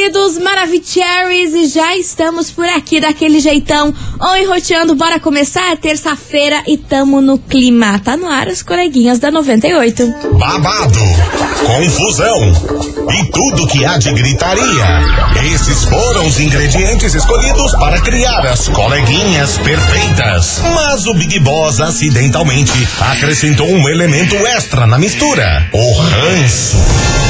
queridos Maravicheries, e já estamos por aqui daquele jeitão. Oi, roteando, bora começar? Terça-feira e tamo no clima. Tá no ar as coleguinhas da 98. Babado, confusão e tudo que há de gritaria. Esses foram os ingredientes escolhidos para criar as coleguinhas perfeitas. Mas o Big Boss acidentalmente acrescentou um elemento extra na mistura: o ranço.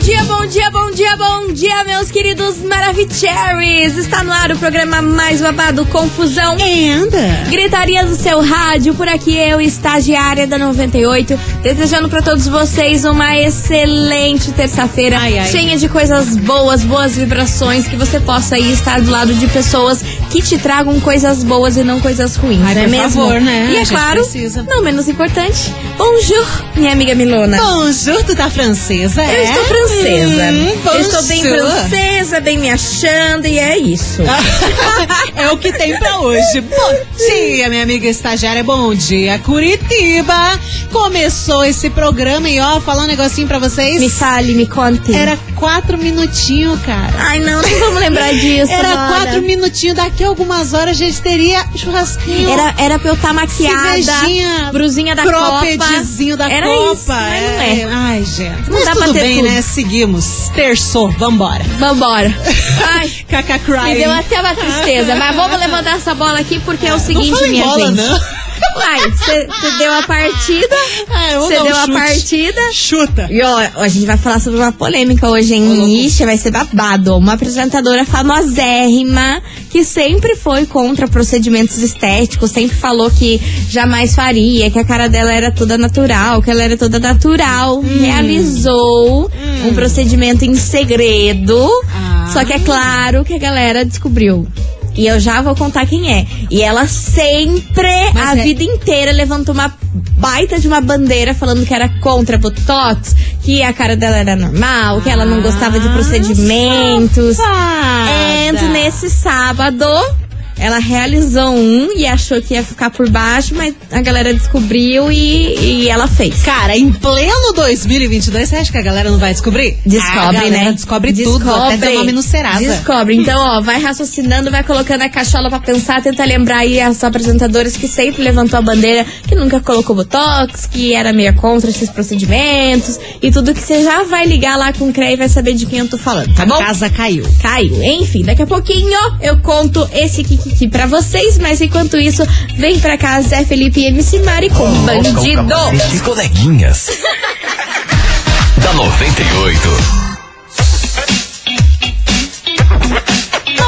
dia, bom dia, bom dia, bom dia, meus queridos Maravicheries! Está no ar o programa mais babado Confusão Anda. Gritaria do seu rádio, por aqui eu, estagiária da 98, desejando para todos vocês uma excelente terça-feira, cheia de coisas boas, boas vibrações, que você possa aí estar do lado de pessoas que te tragam coisas boas e não coisas ruins, Ai, não é por mesmo? favor, né? E é claro, precisa. não menos importante, bonjour, minha amiga Milona. Bonjour, tu tá francesa, Eu é? estou francesa. Hum, eu estou bem francesa, bem me achando, e é isso. é o que tem pra hoje. Bom dia, minha amiga estagiária. Bom dia, Curitiba. Começou esse programa e ó, falar um negocinho pra vocês. me fale, me conte. Era quatro minutinhos, cara. Ai, não, não vamos lembrar disso. Era Nora. quatro minutinhos. Daqui a algumas horas a gente teria churrasquinho. Era, era pra eu estar maquiada, Cervejinha, brusinha da Copa. croppedzinho da era Copa. Isso, não é. Ai, gente. Não Mas dá pra tudo ter bem, tudo. né? Seguimos. Terçou, vambora. Vambora. Ai, Caca cry. me deu até uma tristeza. Mas vamos levantar essa bola aqui porque é o seguinte, não fala minha bola, gente. não. Uai, você deu a partida. Ah, Você dou um deu a partida. Chuta. E ó, a gente vai falar sobre uma polêmica hoje, hein? Ixi, vai ser babado. Uma apresentadora famosérrima que sempre foi contra procedimentos estéticos, sempre falou que jamais faria, que a cara dela era toda natural, que ela era toda natural. Realizou um procedimento em segredo. Ah. Só que é claro que a galera descobriu. E eu já vou contar quem é. E ela sempre, Mas a é- vida inteira, levantou uma baita de uma bandeira falando que era contra Botox, que a cara dela era normal, que ela não gostava de Ah, procedimentos. safada. And nesse sábado, ela realizou um e achou que ia ficar por baixo, mas a galera descobriu e, e ela fez. Cara, em pleno 2022, você acha que a galera não vai descobrir? Descobre, a né? Descobre, tudo, até teu nome no Serasa. Descobre. Então, ó, vai raciocinando, vai colocando a cachola pra pensar, tenta lembrar aí as apresentadoras que sempre levantou a bandeira, que nunca colocou botox, que era meio contra esses procedimentos e tudo que você já vai ligar lá com o CREA e vai saber de quem eu tô falando, tá A bom? casa caiu. Caiu. Enfim, daqui a pouquinho eu conto esse Kikiki pra vocês, mas enquanto isso, vem pra cá Zé Felipe e MC Mari com Bandido. As coleguinhas. da 98.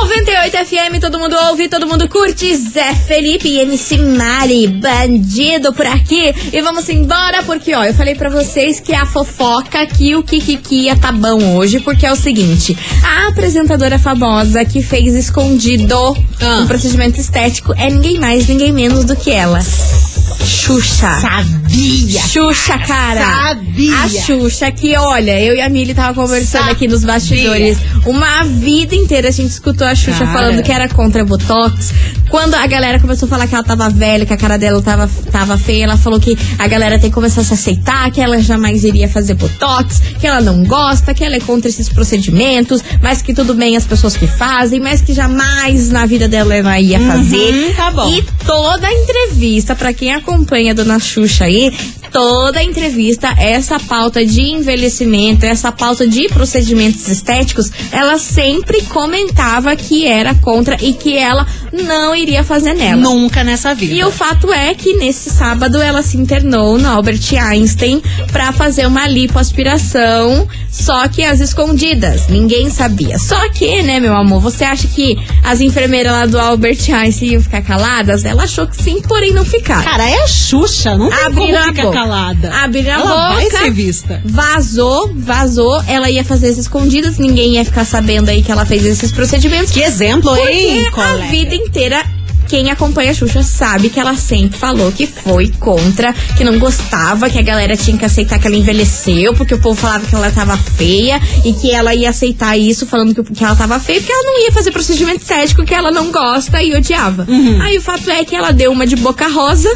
98 FM, todo mundo ouve, todo mundo curte. Zé Felipe e MC Mari, bandido por aqui. E vamos embora, porque ó, eu falei pra vocês que a fofoca que o Kikiki ia tá bom hoje, porque é o seguinte: a apresentadora famosa que fez escondido Ah. um procedimento estético é ninguém mais, ninguém menos do que ela. Xuxa. Sabia. Xuxa, cara. Sabia. A Xuxa, que olha, eu e a Mili tava conversando aqui nos bastidores. Uma vida inteira a gente escutou a Xuxa Cara. falando que era contra Botox. Quando a galera começou a falar que ela tava velha, que a cara dela tava, tava feia, ela falou que a galera tem que começar a se aceitar, que ela jamais iria fazer Botox, que ela não gosta, que ela é contra esses procedimentos, mas que tudo bem as pessoas que fazem, mas que jamais na vida dela ela ia fazer. tá bom. E toda a entrevista, pra quem acompanha a dona Xuxa aí, toda a entrevista, essa pauta de envelhecimento, essa pauta de procedimentos estéticos, ela sempre comentava que era contra e que ela não iria fazer nela. Nunca nessa vida. E o fato é que nesse sábado ela se internou no Albert Einstein pra fazer uma lipoaspiração, só que às escondidas. Ninguém sabia. Só que, né, meu amor, você acha que as enfermeiras lá do Albert Einstein iam ficar caladas? Ela achou que sim, porém não ficaram. Cara, é a Xuxa, não tem Abriram como ficar boca. calada. Abriram a Ela vai boca. ser vista. Vazou, vazou. Ela ia fazer as escondidas, ninguém ia ficar sabendo aí que ela fez esses procedimentos. Que exemplo, hein, Porque a colega? vida inteira quem acompanha a Xuxa sabe que ela sempre falou que foi contra, que não gostava, que a galera tinha que aceitar que ela envelheceu, porque o povo falava que ela tava feia e que ela ia aceitar isso falando que, que ela tava feia, porque ela não ia fazer procedimento estético que ela não gosta e odiava. Aí o fato é que ela deu uma de boca rosa,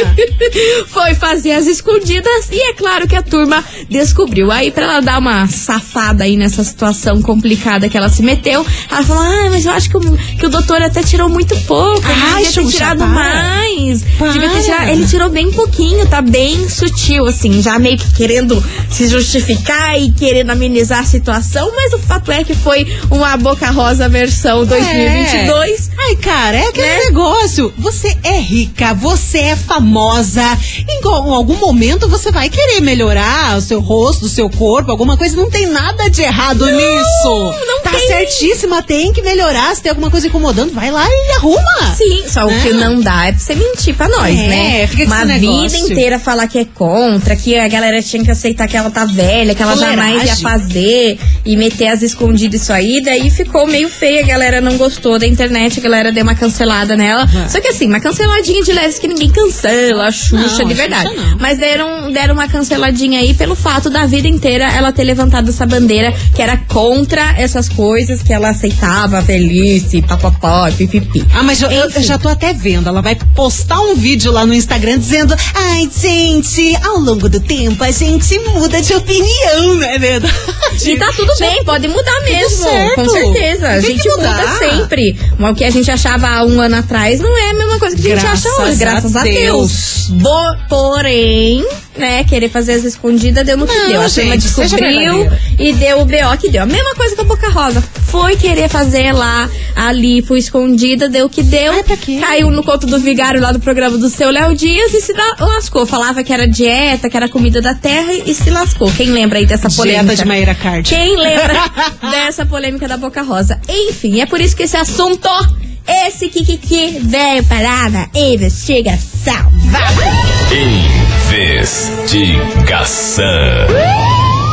foi fazer as escondidas e é claro que a turma descobriu. Aí pra ela dar uma safada aí nessa situação complicada que ela se meteu, ela falou: Ah, mas eu acho que o, que o doutor até tirou muito pouco. Ele Ai, devia ter tirado para. mais. Para. Devia ter tirado- Ele tirou bem pouquinho, tá bem sutil, assim, já meio que querendo se justificar e querendo amenizar a situação, mas o fato é que foi uma Boca Rosa versão 2022. Ai, cara, é aquele Né? negócio. Você é rica, você é famosa. Em algum momento você vai querer melhorar o seu rosto, o seu corpo, alguma coisa. Não tem nada de errado nisso. não tá tem. certíssima, tem que melhorar. Se tem alguma coisa incomodando, vai lá e arruma. Sim, só o Né? que não dá é pra você mentir pra nós, É, né? fica Uma vida negócio. inteira falar que é contra, que a galera tinha que aceitar que ela tá velha, que ela jamais ia fazer e meter as escondidas isso aí. Daí ficou meio feia, a galera não gostou da internet, a galera deu uma cancelada nela. É. Só que assim, uma canceladinha de leves que ninguém cancela, a Xuxa Não, de verdade. Xuxa. Mas deram, deram uma canceladinha aí pelo fato da vida inteira ela ter levantado essa bandeira que era contra essas coisas, que ela aceitava a velhice, papapó, pipipi. Ah, mas eu, eu- já tô até vendo. Ela vai postar um vídeo lá no Instagram dizendo: Ai, gente, ao longo do tempo a gente muda de opinião, não é verdade? E tá tudo bem, pode mudar mesmo. Com certeza. A gente muda sempre. Mas o que a gente achava há um ano atrás não é a mesma coisa que a gente Graças acha hoje. Graças a a Deus. Bo- porém, né, querer fazer as escondidas deu no que Não, deu. A gente, descobriu e deu o BO que deu. A mesma coisa que a Boca Rosa. Foi querer fazer lá a lipo escondida, deu o que deu. Ai, pra quê? Caiu no conto do vigário lá do programa do seu Léo Dias e se la- lascou. Falava que era dieta, que era comida da terra e se lascou. Quem lembra aí dessa polêmica? Dieta de Maíra Card. Quem lembra dessa polêmica da Boca Rosa? Enfim, é por isso que esse assunto, esse Kikiki veio parar na investigação. Investigação.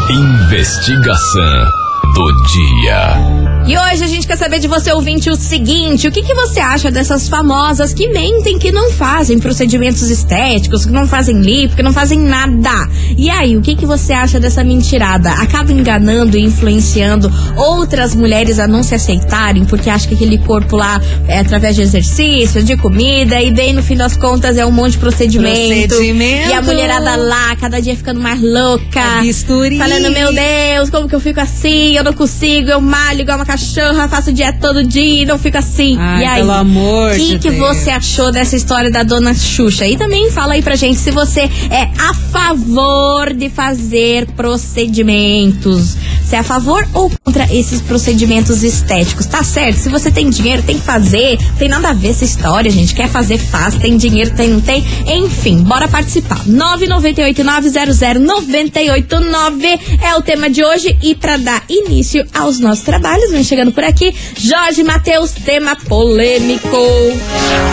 Investigação do dia. E hoje a gente quer saber de você, ouvinte, o seguinte: o que, que você acha dessas famosas que mentem, que não fazem procedimentos estéticos, que não fazem lipo, que não fazem nada? E aí, o que, que você acha dessa mentirada? Acaba enganando e influenciando outras mulheres a não se aceitarem, porque acha que aquele corpo lá é através de exercício, de comida, e bem no fim das contas é um monte de procedimento. Procedimento. E a mulherada lá, cada dia ficando mais louca. É bisturi. Falando, meu Deus, como que eu fico assim? Eu não consigo, eu malho igual uma cachorra, faço dieta todo dia e não fico assim. Ai, e aí? pelo amor O que, de que Deus. você achou dessa história da dona Xuxa? E também fala aí pra gente se você é a favor de fazer procedimentos. Se é a favor ou contra esses procedimentos estéticos. Tá certo? Se você tem dinheiro, tem que fazer. Tem nada a ver essa história, gente. Quer fazer, faz. Tem dinheiro, tem, não tem. Enfim, bora participar. 998-900-989 é o tema de hoje. E pra dar início aos nossos trabalhos, vem chegando por aqui, Jorge Matheus, tema polêmico.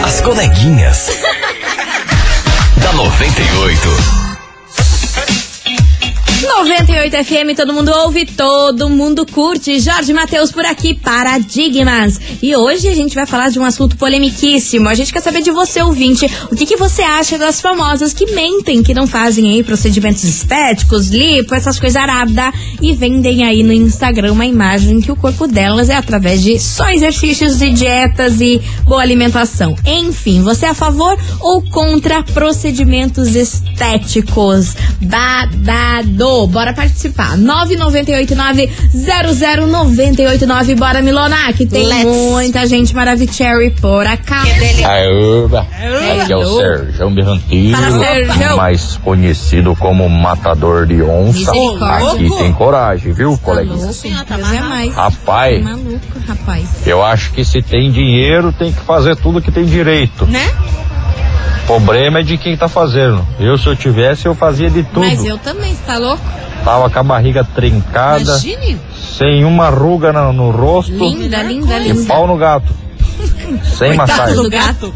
As coleguinhas. da 98. 98 FM, todo mundo ouve, todo mundo curte. Jorge Matheus por aqui, Paradigmas. E hoje a gente vai falar de um assunto polemiquíssimo. A gente quer saber de você, ouvinte, o que, que você acha das famosas que mentem, que não fazem aí procedimentos estéticos, lipo, essas coisas aradas, e vendem aí no Instagram uma imagem que o corpo delas é através de só exercícios e dietas e boa alimentação. Enfim, você é a favor ou contra procedimentos estéticos? Babado! Bora participar. 998900989. Bora, Milona, que tem Let's. muita gente maravilhosa por acá. Aoba, aqui é o Alô. Sérgio Berrantino, Fala, Sérgio. mais conhecido como Matador de Onça. Aqui tem coragem, viu, Tá coleguinha? louco? Deus é mais. Rapaz, Maluco, rapaz. eu acho que se tem dinheiro, tem que fazer tudo que tem direito. Né? O problema é de quem tá fazendo. Eu, se eu tivesse, eu fazia de tudo. Mas eu também, você tá louco? Tava com a barriga trincada, Imagine. sem uma ruga no, no rosto Linda, linda, e linda. pau no gato. Sem massagem. do gato.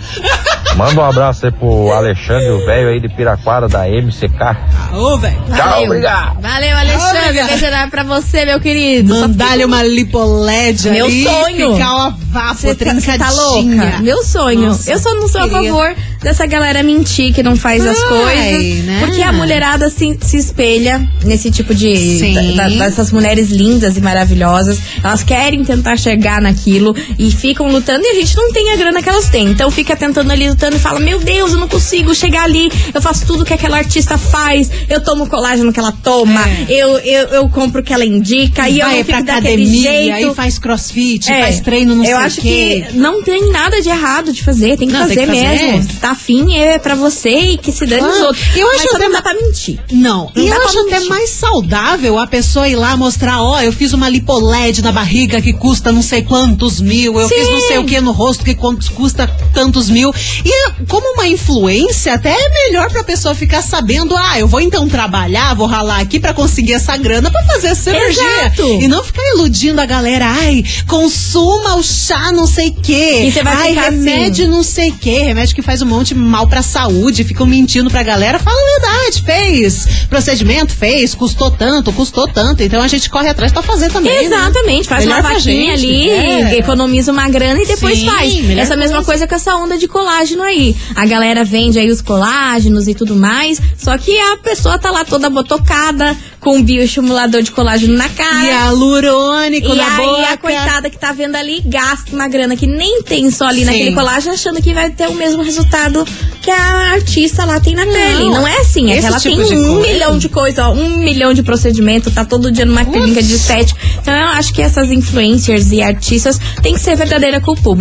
Manda um abraço aí pro Alexandre, o velho aí de Piraquara da MCK. Ô, velho. Tchau, obrigado. Valeu, Alexandre. Obrigada. Beijo enorme pra você, meu querido. Mandar-lhe uma lipoled Meu ali, sonho. Ficar uma vapo Você tá, trincadinha. tá louca? Meu sonho. Nossa, eu só não sou a favor dessa galera mentir que não faz as Ai, coisas. né? Porque a mulherada se, se espelha nesse tipo de. Sim. da- da- dessas mulheres lindas e maravilhosas. Elas querem tentar chegar naquilo e ficam lutando e a gente não tem a grana que elas têm. Então fica tentando ali, lutando e fala: Meu Deus, eu não consigo chegar ali. Eu faço tudo que aquela artista faz. Eu tomo colágeno que ela toma. É. Eu, eu, eu compro o que ela indica. E eu Vai não fico daquele academia, jeito. aí faz crossfit, É, faz treino, não sei Eu acho quê. que não tem nada de errado de fazer, tem que, Não, fazer, tem que fazer. mesmo. Tá afim é pra você e que se dane os Ah, outros. eu Mas acho até não dá pra mentir. Não, Não e dá eu acho até mais saudável a pessoa ir lá mostrar, ó, eu fiz uma lipoled na barriga que custa não sei quantos mil, eu Sim. fiz não sei o que no rosto que custa tantos mil. E como uma influência, até é melhor pra pessoa ficar sabendo, ah, eu vou então trabalhar, vou ralar aqui pra conseguir essa grana pra fazer essa cirurgia. Exato. E não ficar iludindo a galera, ai, consuma o chá não sei quê. E você vai ai, assim. remédio não sei o quê, remédio que faz um monte de mal pra saúde, ficam mentindo pra galera, fala a verdade, fez procedimento, fez, custou tanto, custou tanto, então a gente corre atrás pra fazer também, né? Exatamente, faz Melhor uma vaquinha gente, ali, é. economiza uma grana e depois Faz. Essa mesma coisa com essa onda de colágeno aí. A galera vende aí os colágenos e tudo mais, só que a pessoa tá lá toda botocada, com um bioestimulador de colágeno na cara. E hialurônico E na aí boca. a coitada que tá vendo ali gasta uma grana que nem tem só ali Sim. naquele colágeno, achando que vai ter o mesmo resultado que a artista lá tem na pele. Não é assim, é que ela tipo tem um coisa. milhão de coisas, ó, um milhão de procedimentos, tá todo dia numa clínica de estética. Então eu acho que essas influencers e artistas têm que ser verdadeira com o público,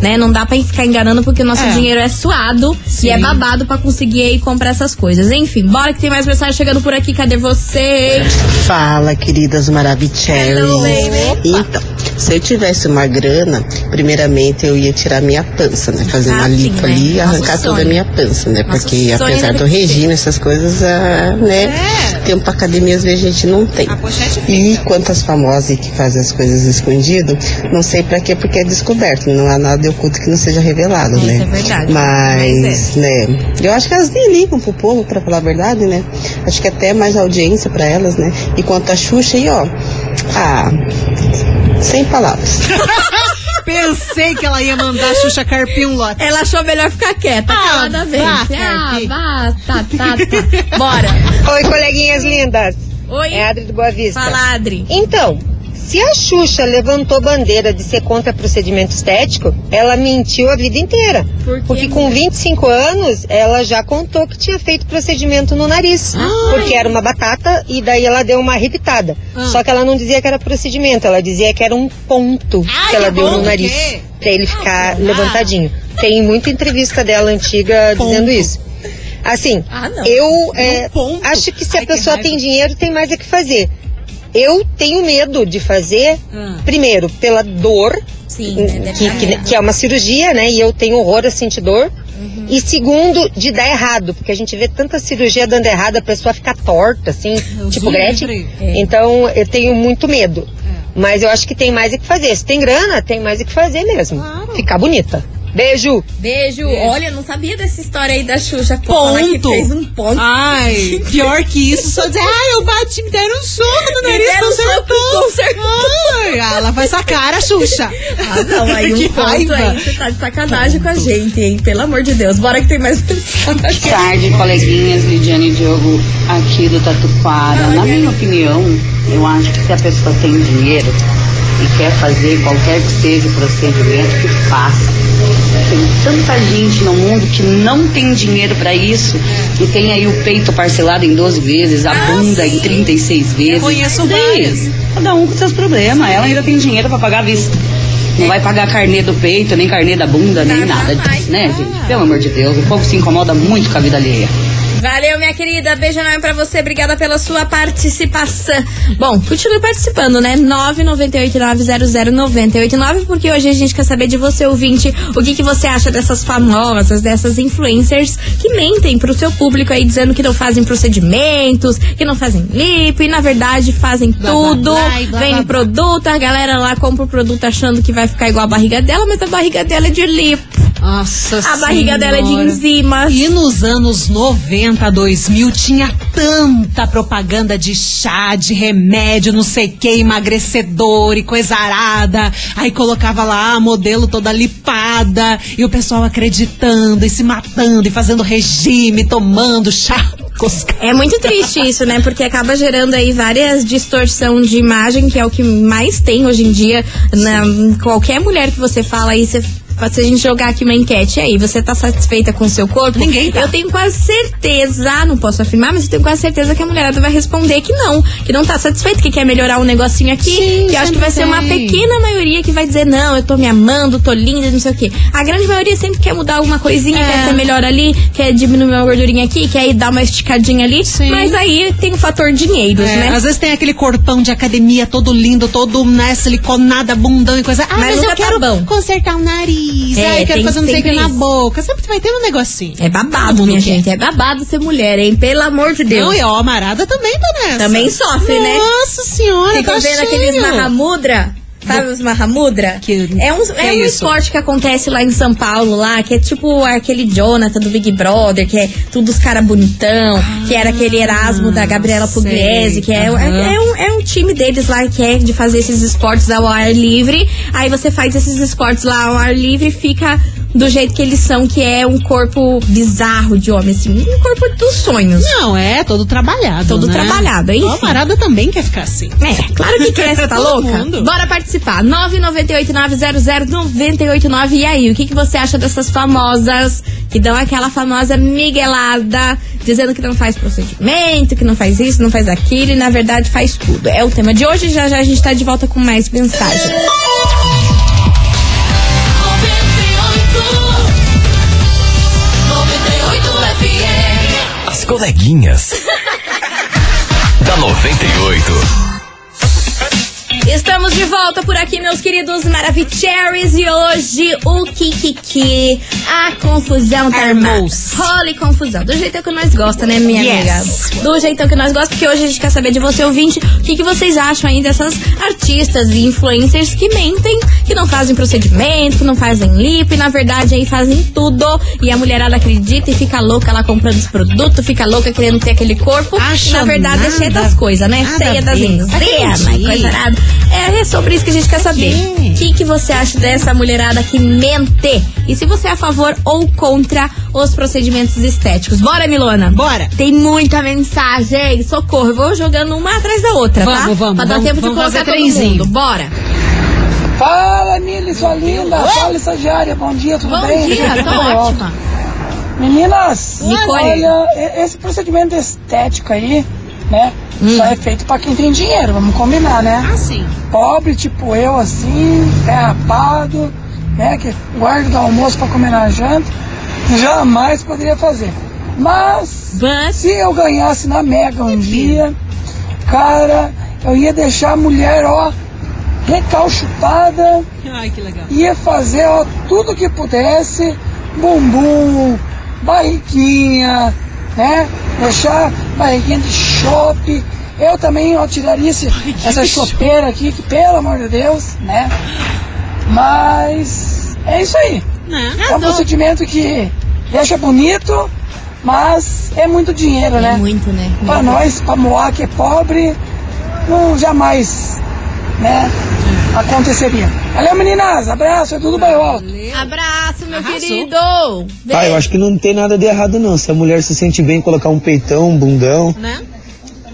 né? Não dá pra ficar enganando porque o nosso É. dinheiro é suado Sim. e é babado pra conseguir aí comprar essas coisas. Enfim, bora que tem mais mensagem chegando por aqui. Cadê vocês? Fala, queridas baby. Então, se eu tivesse uma grana, primeiramente eu ia tirar minha pança, né? Fazer Ah, uma sim, lipo né? ali e Nosso arrancar toda a minha pança, né? Nosso Porque apesar do regime, essas coisas, ah, né? É. Tempo pra academia às vezes a gente não tem. Pochete E quantas famosas que fazem as coisas escondido, não sei pra quê, porque é descoberto, não há nada de oculto que não seja revelado, Isso né? é verdade. Mas, Mas né, eu acho que elas nem ligam pro povo, pra falar a verdade, né? Acho que até é mais audiência pra elas, né? E quanto a Xuxa aí, ó, ah, sem palavras. Pensei que ela ia mandar a Xuxa carpir um lote. Ela achou melhor ficar quieta, Ah, calada vez. vá, Ah, Carpi. vá, tá, tá, tá. Bora. Oi, coleguinhas lindas. Oi. É Adri do Boa Vista. Fala, Adri. Então, se a Xuxa levantou bandeira de ser contra procedimento estético, ela mentiu a vida inteira. Por quê, Porque com 25 anos, ela já contou que tinha feito procedimento no nariz. Porque era uma batata e daí ela deu uma arrepitada. Ah. Só que ela não dizia que era procedimento, ela dizia que era um ponto Ai, que ela deu no nariz. Pra ele ficar Ah, levantadinho. Tem muita entrevista dela antiga Ponto. dizendo isso. Assim, Ah, eu é, acho que se Ai, a que pessoa tem dinheiro, tem mais é que fazer. Eu tenho medo de fazer, Ah. primeiro, pela dor, Sim, né? Que, que, que é uma cirurgia, né? E eu tenho horror a sentir dor. Uhum. E segundo, de dar errado, porque a gente vê tanta cirurgia dando errado, a pessoa fica torta, assim, Deus tipo o Gretchen. É. Então, eu tenho muito medo. Mas eu acho que tem mais é que fazer. Se tem grana, tem mais é que fazer mesmo. Claro. Ficar bonita. Beijo! Beijo. Olha, eu não sabia dessa história aí da Xuxa. Ponto. fez um ponto. Ai, pior que isso, só dizer, ai, eu bati, me deram um soco no nariz, deram um soco, consertou. consertou. Ai, ela faz essa cara, Xuxa. Ah, não, aí um Que ponto raiva. aí, você tá de sacanagem com a gente, hein? Pelo amor de Deus. Bora que tem mais mensagem. tarde, coleguinhas, Lidiane e Diogo aqui do Tatuquara. Na minha opinião, eu acho que se a pessoa tem dinheiro e quer fazer qualquer que seja o procedimento, que faça. Tem tanta gente no mundo que não tem dinheiro para isso e tem aí o peito parcelado em 12 vezes, a bunda em 36 vezes. conheço E daí? várias. Cada um com seus problemas. Ela ainda tem dinheiro para pagar a vista. Não vai pagar carnê do peito, nem carnê da bunda, nem Nada disso, né, gente? Pelo amor de Deus, o povo se incomoda muito com a vida alheia. Valeu, minha querida. Beijo enorme pra você. Obrigada pela sua participação. Bom, continue participando, né? 998900989, porque hoje a gente quer saber de você, ouvinte, o que, que você acha dessas famosas, dessas influencers que mentem pro seu público aí, dizendo que não fazem procedimentos, que não fazem lip, e na verdade fazem Blá, tudo, blá, blá, blá. produto, a galera lá compra o produto achando que vai ficar igual a barriga dela, mas a barriga dela é de lipo. Nossa A barriga dela é de Senhora. enzimas. E nos anos 90, 2000, tinha tanta propaganda de chá, de remédio, não sei o que, emagrecedor e coisa arada. Aí colocava lá a modelo toda lipada e o pessoal acreditando e se matando e fazendo regime, tomando chá. É muito triste isso, né? Porque acaba gerando aí várias distorção de imagem, que é o que mais tem hoje em dia. Na, qualquer mulher que você fala aí, você. Se a gente jogar aqui uma enquete e aí, você tá satisfeita com o seu corpo? Ninguém tá. Eu tenho quase certeza, não posso afirmar, mas eu tenho quase certeza que a mulherada vai responder que não, que não tá satisfeita, que quer melhorar um negocinho aqui. Sim, que eu acho que vai ser uma pequena maioria que vai dizer, não, eu tô me amando, tô linda, não sei o quê. A grande maioria sempre quer mudar alguma coisinha, É. quer ser melhor ali, quer diminuir uma gordurinha aqui, quer ir dar uma esticadinha ali. Sim. Mas aí tem o fator dinheiros, É, né? Às vezes tem aquele corpão de academia todo lindo, todo né, siliconada, bundão e coisa. Ah, Mas mas, eu tá quero consertar o nariz. É, ah, eu quero fazer não sei o que na boca. Sempre vai ter um negocinho. É babado, minha quer. gente. É babado ser mulher, hein? Pelo amor de Deus. Não, e a Amarada também tá nessa. Também sofre, né? Nossa senhora, Ficam tá vendo cheio. aqueles Mahamudra? Sabe os Mahamudra? Que- é um, que é é um isso? esporte que acontece lá em São Paulo, lá, que é tipo aquele Jonathan do Big Brother, que é tudo os caras bonitão, que era aquele Erasmo da Gabriela sei. Pugliese, que é, Aham. é, é um, é um time deles lá que é de fazer esses esportes ao ar livre. Aí você faz esses esportes lá ao ar livre e fica do jeito que eles são, que é um corpo bizarro de homem, assim, um corpo dos sonhos. Não, é todo trabalhado. Todo né? trabalhado, enfim. A Amarada também quer ficar assim. É, claro que quer, você tá louca? mundo. Bora participar. 998-900-989. E aí, o que, que você acha dessas famosas que dão aquela famosa miguelada, dizendo que não faz procedimento, que não faz isso, não faz aquilo, e na verdade faz tudo. É o tema de hoje, já já a gente tá de volta com mais mensagem. Coleguinhas. da 98. Estamos de volta por aqui, meus queridos Maravicheries. E hoje o Kikiki, a confusão tá armada. Armou-se. Role confusão. Do jeitão que nós gosta, né, minha Yes. amiga? Do jeitão que nós gosta, porque hoje a gente quer saber de você, ouvinte, o que, que vocês acham aí dessas artistas e influencers que mentem, que não fazem procedimento, que não fazem lip, na verdade aí fazem tudo. E a mulherada acredita e fica louca lá comprando os produtos, fica louca querendo ter aquele corpo. Acha e na verdade é cheia nada- das coisas, né? nada Cheia das enzimas, Acredite. coisa arada. É, é sobre isso que a gente quer saber. O que, que você acha dessa mulherada que mente? E se você é a favor ou contra os procedimentos estéticos? Bora, Milona? Bora. Tem muita mensagem. Socorro. Eu vou jogando uma atrás da outra, tá? Vamos, vamos, Pra dar vamos, tempo de vamos colocar fazer todo mundo. Bora. Fala, Mili, sua linda. Fala, estagiária. Bom dia, tudo Bom bem? dia, tô Tudo ótima. Meninas, Nicole. olha, esse procedimento estético aí, né? Hum. Só é feito pra quem tem dinheiro, vamos combinar, né? Ah, sim. Pobre, tipo eu, assim, pé rapado, né? Que guarda do almoço pra comer na janta, jamais poderia fazer. Mas, Mas- se eu ganhasse na Mega um dia, cara, eu ia deixar a mulher, ó, recalchutada, Ai, que legal. ia fazer ó, tudo que pudesse, bumbum, barriguinha, né? Deixar barriguinha de chope. Eu também ó, tiraria esse, essa chopeira aqui, que pelo amor de Deus, né? Mas é isso aí. Né? É um procedimento que deixa bonito, mas é muito dinheiro, né? É muito, né? Pra nós, pra Moá que é pobre, não jamais, né? Aconteceria. Valeu, meninas. Abraço, é tudo bem alto. Abraço, meu Arrasou. querido. Ah, eu acho que não tem nada de errado não. Se a mulher se sente bem colocar um peitão, um bundão, Né?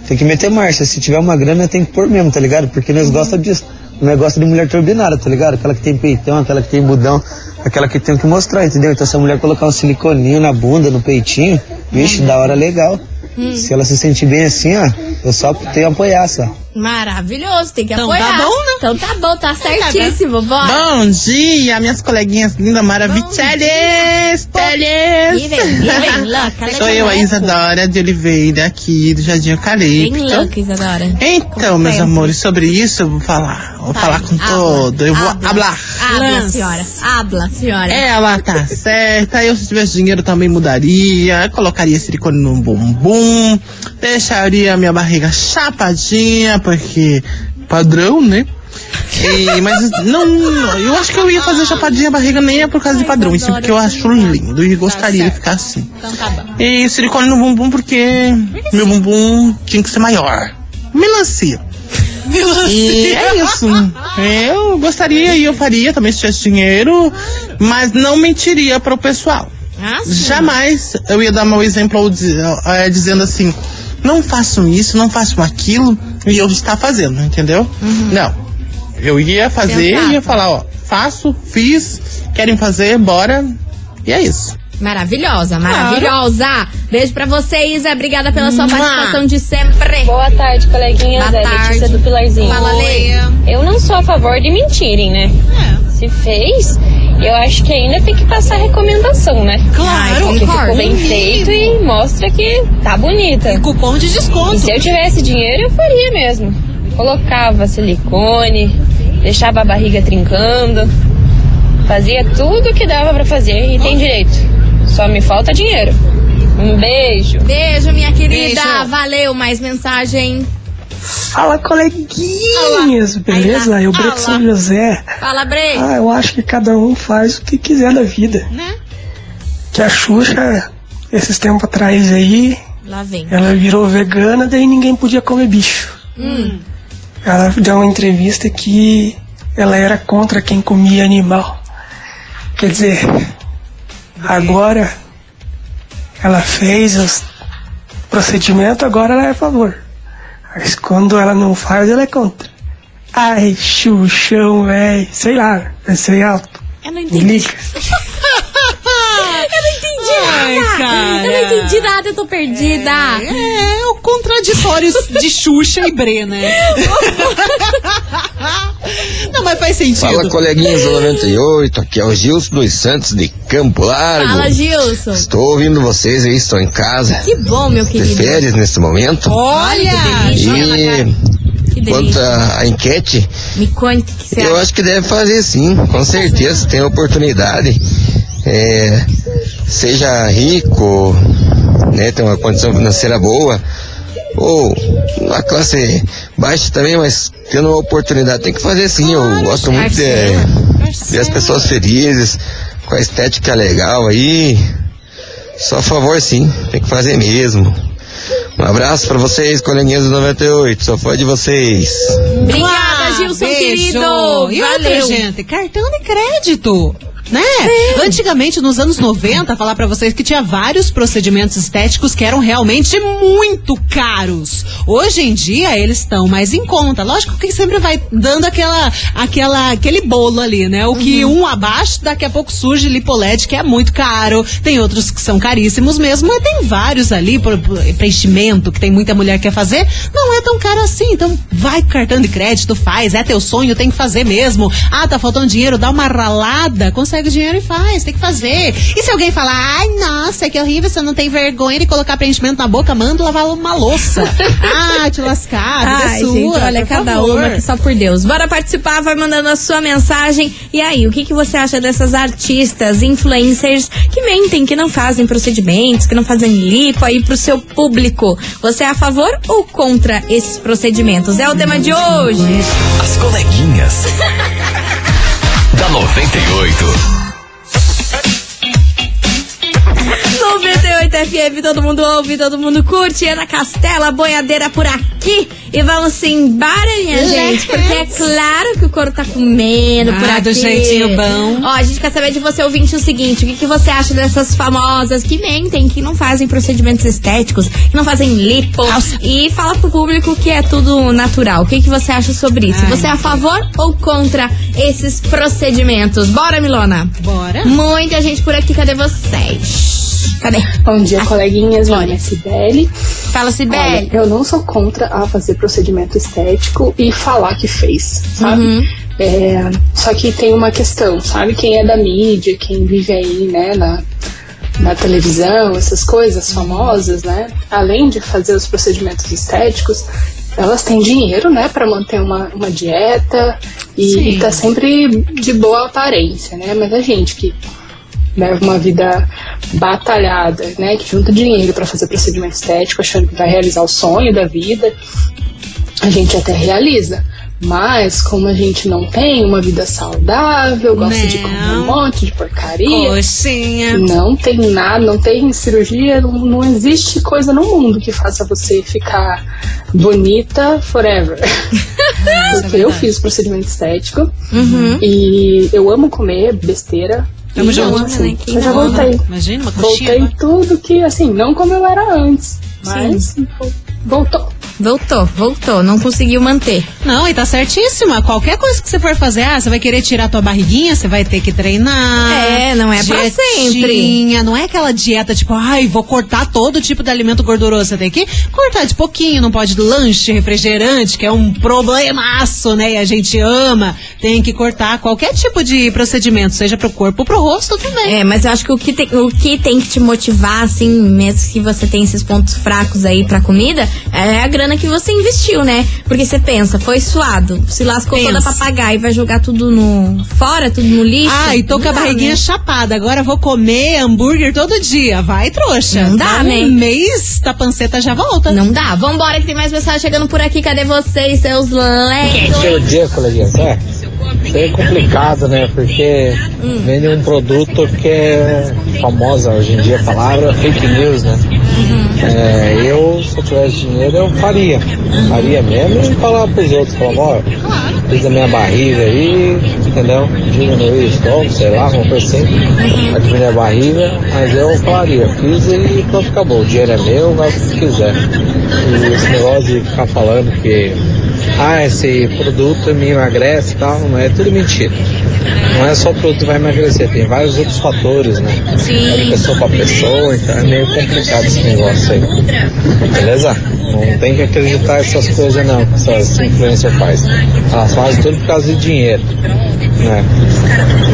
tem que meter marcha. Se tiver uma grana, tem que pôr mesmo, tá ligado? Porque nós gostamos disso. O negócio de mulher turbinada, tá ligado? Aquela que tem peitão, aquela que tem bundão, aquela que tem o que mostrar, entendeu? Então se a mulher colocar um siliconinho na bunda, no peitinho, vixe, da hora legal. Se ela se sentir bem assim, ó, eu só tenho a apoiar, só. Maravilhoso, tem que Então apoiar. tá bom, né? Então tá bom, tá certíssimo. Bora. Bom dia, minhas coleguinhas lindas, maravilhosas. Sou eu, a Isadora de Oliveira, aqui do Jardim Bem Eucalipto. louca, Isadora. Então, meus sempre. amores, sobre isso eu vou falar. Vou falar com Habla, todo. Eu vou habla. hablar. Habla, senhora. Habla, senhora. Ela tá certa. Eu, se tivesse dinheiro, também mudaria. Colocaria silicone no bumbum. Deixaria minha barriga chapadinha, porque padrão, né? E, mas não, eu acho que eu ia fazer chapadinha a barriga nem é por causa de padrão, isso porque eu acho lindo e gostaria de ficar assim. Então tá bom. E silicone no bumbum porque meu bumbum tinha que ser maior. Melancia. E é isso. Eu gostaria e eu faria também se tivesse dinheiro, mas não mentiria para o pessoal. Ah. Jamais eu ia dar meu exemplo eh, dizendo assim, não façam isso, não façam aquilo, e eu estar fazendo, entendeu? Não. Eu ia fazer, Sensata. ia falar, ó, faço, fiz, querem fazer, bora. E é isso. Maravilhosa, maravilhosa. Beijo pra você, Isa. Obrigada pela sua Mua. participação de sempre. Boa tarde, coleguinhas. Boa é tarde. Letícia do Pilarzinho. Fala, Lê. Eu não sou a favor de mentirem, né? Se fez, eu acho que ainda tem que passar recomendação, né? Claro, que concordo. ficou bem feito e mostra que tá bonita. E cupom de E desconto. se eu tivesse dinheiro, eu faria mesmo. Colocava silicone, deixava a barriga trincando, fazia tudo que dava pra fazer e tem direito. Só me falta dinheiro. Um beijo. Beijo, minha querida. Beijo. Valeu. Mais mensagem. Fala, coleguinhas, beleza? Aí Eu, Breto fala. São José. Fala, Bre. Ah, eu acho que cada um faz o que quiser da vida. Né? Que a Xuxa, esses tempos atrás aí, Lá vem. ela virou vegana, daí ninguém podia comer bicho. Hum. Ela deu uma entrevista que ela era contra quem comia animal. Quer dizer, agora ela fez os procedimentos, agora ela é a favor. Mas quando ela não faz, ela é contra. Ai, Xuxão, véi. Sei lá, pensei alto. Eu não Me entendi. liga. Eu não entendi Ai, nada. cara. Eu não entendi nada, eu tô perdida. É, o contraditório de Xuxa e Bre, né? Não, mas faz sentido. Fala, coleguinhas do 98, aqui é o Gilson dos Santos de Campo Largo. Fala, Gilson. Estou ouvindo vocês aí, estou em casa. Que bom, meu De querido. férias nesse momento. Olha! E quanto à enquete, Me conte que você eu acha. acho que deve fazer sim, com certeza, tem oportunidade. É, seja rico, né, tem uma condição financeira boa, ou uma classe baixa também, mas tendo uma oportunidade, tem que fazer sim. Eu gosto muito de, ver as pessoas felizes, com a estética legal aí. Só a favor sim, tem que fazer mesmo. Um abraço pra vocês, coleguinhas do 98, sou fã de vocês. Obrigada, Gilson, beijo. querido. E outra, Valeu. gente, cartão de crédito. Né? Antigamente, nos anos 90, falar pra vocês que tinha vários procedimentos estéticos que eram realmente muito caros. Hoje em dia, eles estão mais em conta. Lógico que sempre vai dando aquela, aquela, aquele bolo ali, né? O que um abaixo, daqui a pouco surge Lipoled, que é muito caro. Tem outros que são caríssimos mesmo, mas tem vários ali, preenchimento, que tem muita mulher que quer fazer. Não é tão caro assim. Então, vai com cartão de crédito, faz. É teu sonho, tem que fazer mesmo. Ah, tá faltando dinheiro, dá uma ralada, consegue dinheiro e faz, tem que fazer. E se alguém falar, ai, nossa, que horrível, você não tem vergonha de colocar preenchimento na boca, manda lavar uma louça. ah, te lascar, vida Ai, é sua. gente, olha, por cada favor. uma que só por Deus. Bora participar, vai mandando a sua mensagem. E aí, o que, que você acha dessas artistas, influencers que mentem, que não fazem procedimentos, que não fazem lipo aí pro seu público? Você é a favor ou contra esses procedimentos? É o tema de hoje. As coleguinhas. da 98. 98 FM, todo mundo ouve, todo mundo curte. Ana Castela, boiadeira por aqui. E vamos embora, minha gente. Porque é claro que o couro tá comendo por Ah, aqui. do jeitinho bom. Ó, a gente quer saber de você, ouvinte, o seguinte: o que, que você acha dessas famosas que mentem, que não fazem procedimentos estéticos, que não fazem lipo? E fala pro público que é tudo natural. O que, que você acha sobre isso? Ai, você é a favor ou contra esses procedimentos? Bora, Milona? Bora. Muita gente por aqui, cadê vocês? Cadê? Bom dia, coleguinhas. Meu nome é Cibele. Fala, Cibele. Olha, eu não sou contra a fazer procedimento estético e falar que fez, sabe? Uhum. É, só que tem uma questão, sabe? Quem é da mídia, quem vive aí, né, na, na televisão, essas coisas famosas, né? Além de fazer os procedimentos estéticos, elas têm dinheiro, né, para manter uma, uma dieta e, Sim. e tá sempre de boa aparência, né? Mas a gente que leva uma vida batalhada, né, que junta dinheiro para fazer procedimento estético, achando que vai realizar o sonho da vida, a gente até realiza. Mas como a gente não tem uma vida saudável, gosta de comer um monte de porcaria, Coxinha. não tem nada, não tem cirurgia, não, não existe coisa no mundo que faça você ficar bonita forever. Porque eu fiz procedimento estético Uhum. e eu amo comer besteira. Tamo junto. Quem eu já ama? voltei. Imagina, uma coxinha. Voltei tudo que, assim, não como eu era antes. Mas voltou. Voltou, voltou. Não conseguiu manter. Não, e tá certíssima. Qualquer coisa que você for fazer, ah, você vai querer tirar tua barriguinha, você vai ter que treinar. É, não é pra Dietinha, Não é aquela dieta tipo, ai, vou cortar todo tipo de alimento gorduroso. Você tem que cortar de pouquinho, não pode lanche, refrigerante, que é um problemaço, né? E a gente ama. Tem que cortar qualquer tipo de procedimento, seja pro corpo ou pro rosto também. É, mas eu acho que o que, tem, o que tem que te motivar, assim, mesmo que você tem esses pontos fracos aí pra comida, é a grana que você investiu, né? Porque você pensa, foi suado, se lascou toda Pensa. pra pagar e vai jogar tudo no. fora, tudo no lixo. Ah, e tô com a barriguinha né? chapada. Agora vou comer hambúrguer todo dia. Vai, trouxa. Não dá, Dá né? Um mês da panceta já volta. Não dá. Vambora que tem mais mensagem chegando por aqui. Cadê vocês, seus lentos? Dia. É, isso é complicado, né? Porque vende um produto que é famosa hoje em dia, a palavra fake news, né? É, eu, se eu tivesse dinheiro, eu faria. Faria mesmo e falar pros outros, falava, ó, fiz a minha barriga aí, entendeu? Diminuir o estômago, sei lá, uma coisa assim, pra diminuir a barriga, mas eu falaria, fiz e pronto, acabou. O dinheiro é meu, vai o que quiser. E esse negócio de ficar falando que ah, esse produto me emagrece e tal, não é tudo mentira. Não é só o produto que vai emagrecer, tem vários outros fatores, né? Sim. É de pessoa pra pessoa, então é meio complicado esse negócio aí. Beleza? Não tem que acreditar nessas coisas não, que essas influencers fazem. Elas fazem tudo por causa de dinheiro. Né?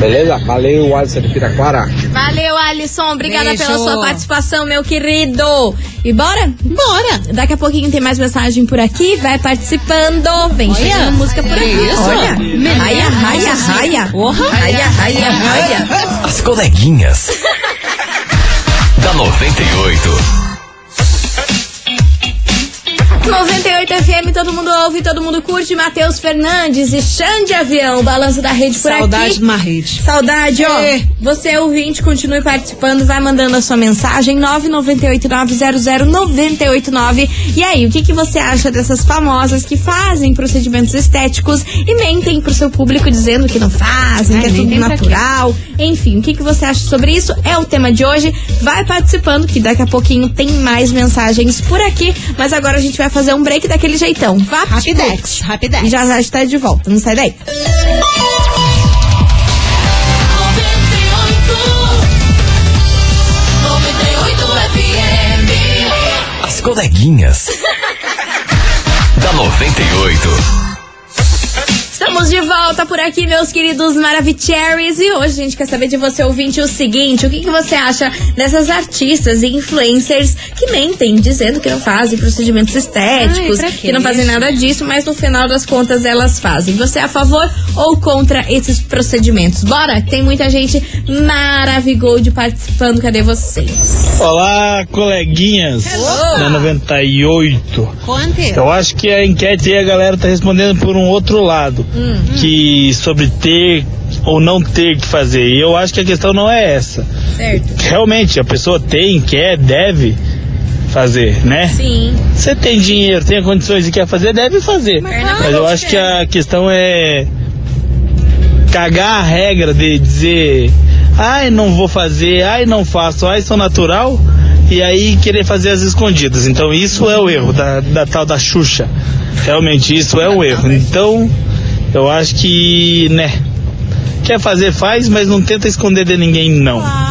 Beleza? Valeu, Alisson de Piraquara. Valeu, Alisson. Obrigada Beijo. pela sua participação, meu querido. E bora? Bora. Daqui a pouquinho tem mais mensagem por aqui. Vai participando. Vem Olha. chegando música por aqui. Isso. Olha. Raia, raia, raia. Raia, raia, raia. As coleguinhas. da 98. 98 FM, todo mundo ouve, todo mundo curte. Matheus Fernandes e Xande Avião, balanço da rede por Saudade aqui. de uma rede. Saudade, ó. É. Você ouvinte, continue participando, vai mandando a sua mensagem 998900989. E aí, o que, que você acha dessas famosas que fazem procedimentos estéticos e mentem pro seu público dizendo que não fazem, Ai, que é tudo natural. Enfim, o que, que você acha sobre isso? É o tema de hoje. Vai participando, que daqui a pouquinho tem mais mensagens por aqui. Mas agora a gente vai fazer um break daquele jeitão. Vá, Rapidex, rapidex. E já já está de volta. Não sai daí. As coleguinhas. da 98. Estamos de volta por aqui, meus queridos Maravicheries. E hoje a gente quer saber de você, ouvinte, o seguinte: o que, que você acha dessas artistas e influencers que mentem, dizendo que não fazem procedimentos estéticos, Ai, que não fazem nada disso, mas no final das contas elas fazem. Você é a favor ou contra esses procedimentos? Bora? Tem muita gente maravigold participando. Cadê vocês? Olá, coleguinhas Hello. da 98. Conte. Eu acho que a enquete aí a galera tá respondendo por um outro lado, Hum. que sobre ter ou não ter que fazer. E eu acho que a questão não é essa. Certo. Realmente, a pessoa tem, quer, deve fazer, né? Sim. Você tem dinheiro, tem condições e quer fazer, deve fazer. Mas Mas eu acho que a questão é cagar a regra de dizer, ai, não vou fazer, ai, não faço, ai, sou natural, e aí querer fazer as escondidas. Então isso é o erro da, da tal da Xuxa. Realmente, isso é o erro. Então, eu acho que, né, quer fazer, faz, mas não tenta esconder de ninguém, não.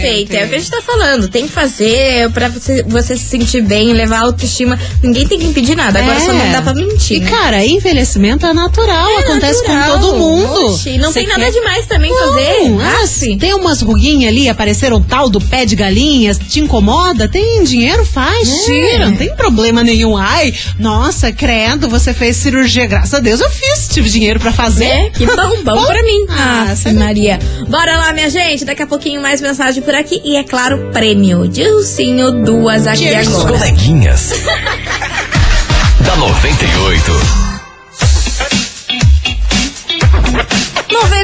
Perfeito, é o que a gente tá falando. Tem que fazer pra você, você se sentir bem, levar a autoestima. Ninguém tem que impedir nada. Agora É. só não dá pra mentir. E, né? cara, envelhecimento é natural, acontece natural. com todo mundo. Oxi, não Você tem nada quer- demais também Não, fazer. ah, Ah, se tem umas ruguinhas ali, apareceram tal do pé de galinhas, te incomoda? Tem dinheiro? Faz, É. tira, não tem problema nenhum. Ai, nossa, credo, você fez cirurgia, graças a Deus eu fiz, tive dinheiro pra fazer. É, que bom, bom pra mim. Ah, Ah, Maria. Bora lá, minha gente. Daqui a pouquinho mais mensagem por aqui. E é claro, prêmio. Dilcinho, duas aqui As agora. coleguinhas. da 98.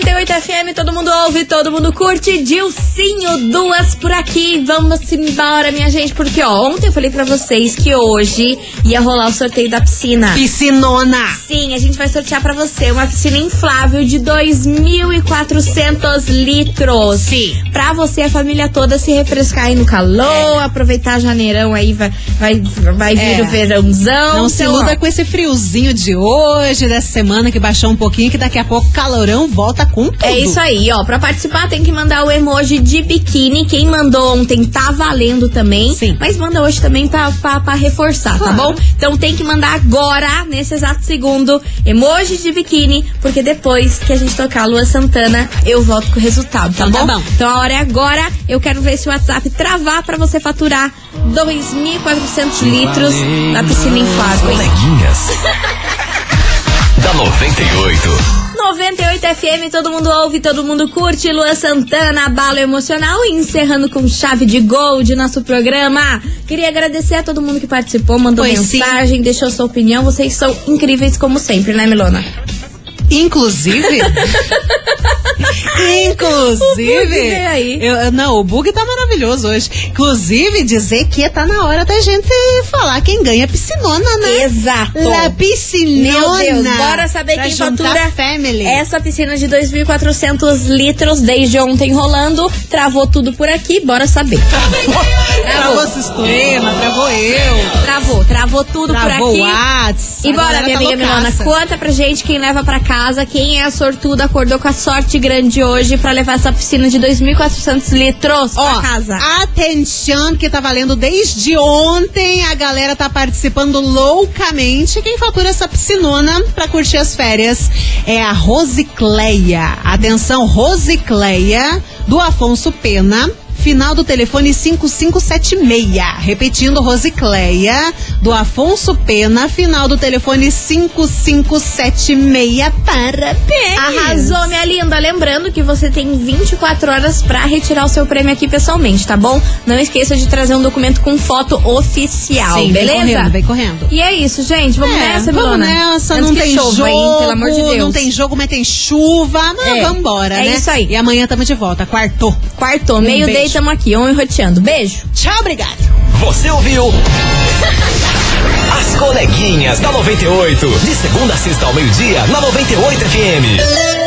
98 FM, todo mundo ouve, todo mundo curte. Dilcinho, duas por aqui. Vamos embora, minha gente, porque ó, ontem eu falei pra vocês que hoje ia rolar o sorteio da piscina. Piscinona. Sim, a gente vai sortear pra você uma piscina inflável de 2.400 litros. Sim. Pra você e a família toda se refrescar aí no calor, aproveitar janeirão aí, vai, vai, vai vir É. o verãozão. Não se iluda com esse friozinho de hoje, dessa semana que baixou um pouquinho, que daqui a pouco calorão volta com tudo. É isso aí, ó. Pra participar tem que mandar o emoji de biquíni. Quem mandou ontem tá valendo também. Sim. Mas manda hoje também pra, pra, pra reforçar, tá Claro. bom? Então tem que mandar agora, nesse exato segundo, emoji de biquíni, porque depois que a gente tocar a Lua Santana, eu volto com o resultado, tá, Então bom? tá bom. Então a hora é agora. Eu quero ver se o WhatsApp travar pra você faturar 2.400 litros na piscina inflável. hein? Coleguinhas. da 98. 98 FM, todo mundo ouve, todo mundo curte. Luan Santana, balo emocional. E encerrando com chave de gol de nosso programa. Queria agradecer a todo mundo que participou, mandou Pois sim. mensagem, deixou sua opinião. Vocês são incríveis como sempre, né, Milona? Inclusive. Inclusive. aí. eu- não, o bug tá maravilhoso hoje. Inclusive, dizer que tá na hora da gente falar quem ganha a piscinona, né? Exato. La piscinona. Meu Deus, bora saber Pra quem fatura family. essa piscina de 2.400 litros desde ontem rolando. Travou tudo por aqui, bora saber. Travou o sistema, travou eu. Travou, travou tudo Travou por aqui. o Whats. E A bora, minha tá amiga loucaça. conta pra gente quem leva pra casa, quem é a sortuda, acordou com a sorte grande hoje pra levar essa piscina de 2.400 litros Ó, pra casa. atenção que tá valendo desde ontem. A galera tá participando loucamente. Quem fatura essa piscinona pra curtir as férias é a Rosicleia. Atenção, Rosicleia, do Afonso Pena. Final do telefone 5576. Repetindo, Rosicleia, do Afonso Pena. Final do telefone 5576. Parabéns! Arrasou, minha linda. Lembrando que você tem 24 horas pra retirar o seu prêmio aqui pessoalmente, tá bom? Não esqueça de trazer um documento com foto oficial, Sim, beleza? Vem correndo, vem correndo. E é isso, gente. Vamos É, nessa, vamos Milona? nessa, Antes não tem chova, jogo, hein? Pelo amor de Deus. não tem jogo, mas tem chuva, mas É, vambora, é né? isso aí. E amanhã tamo de volta, quartou. Quartou, Um meio tamo aqui, on roteando. Beijo. Tchau, obrigado. Você ouviu? As coleguinhas da 98. De segunda a sexta ao meio-dia, na 98 FM.